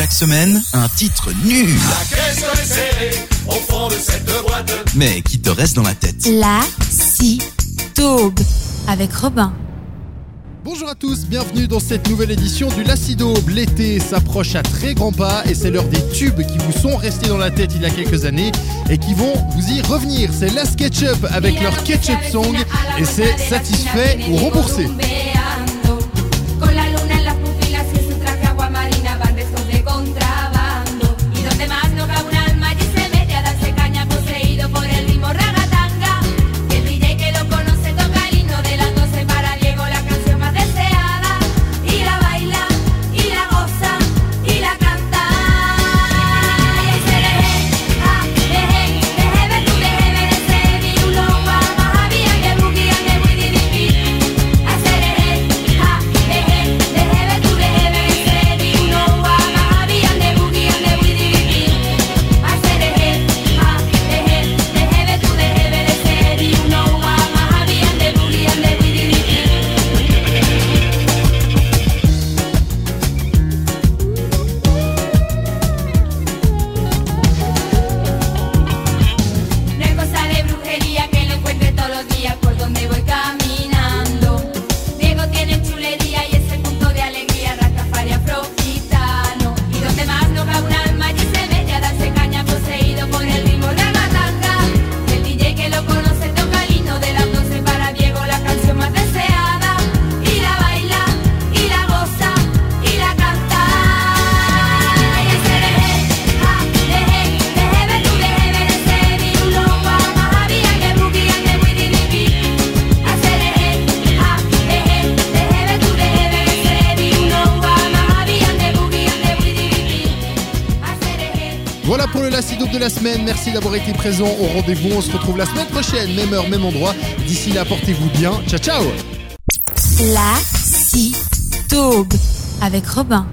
Chaque semaine, un titre nul. Mais qui te reste dans la tête. La si avec Robin. Bonjour à tous, bienvenue dans cette nouvelle édition du Lacidaube. L'été s'approche à très grands pas et c'est l'heure des tubes qui vous sont restés dans la tête il y a quelques années et qui vont vous y revenir. C'est la Ketchup avec leur Ketchup Song et c'est satisfait ou remboursé. los días por donde voy Voilà pour le Lacido de la semaine. Merci d'avoir été présent au rendez-vous. On se retrouve la semaine prochaine, même heure, même endroit. D'ici là, portez-vous bien. Ciao, ciao. La avec Robin.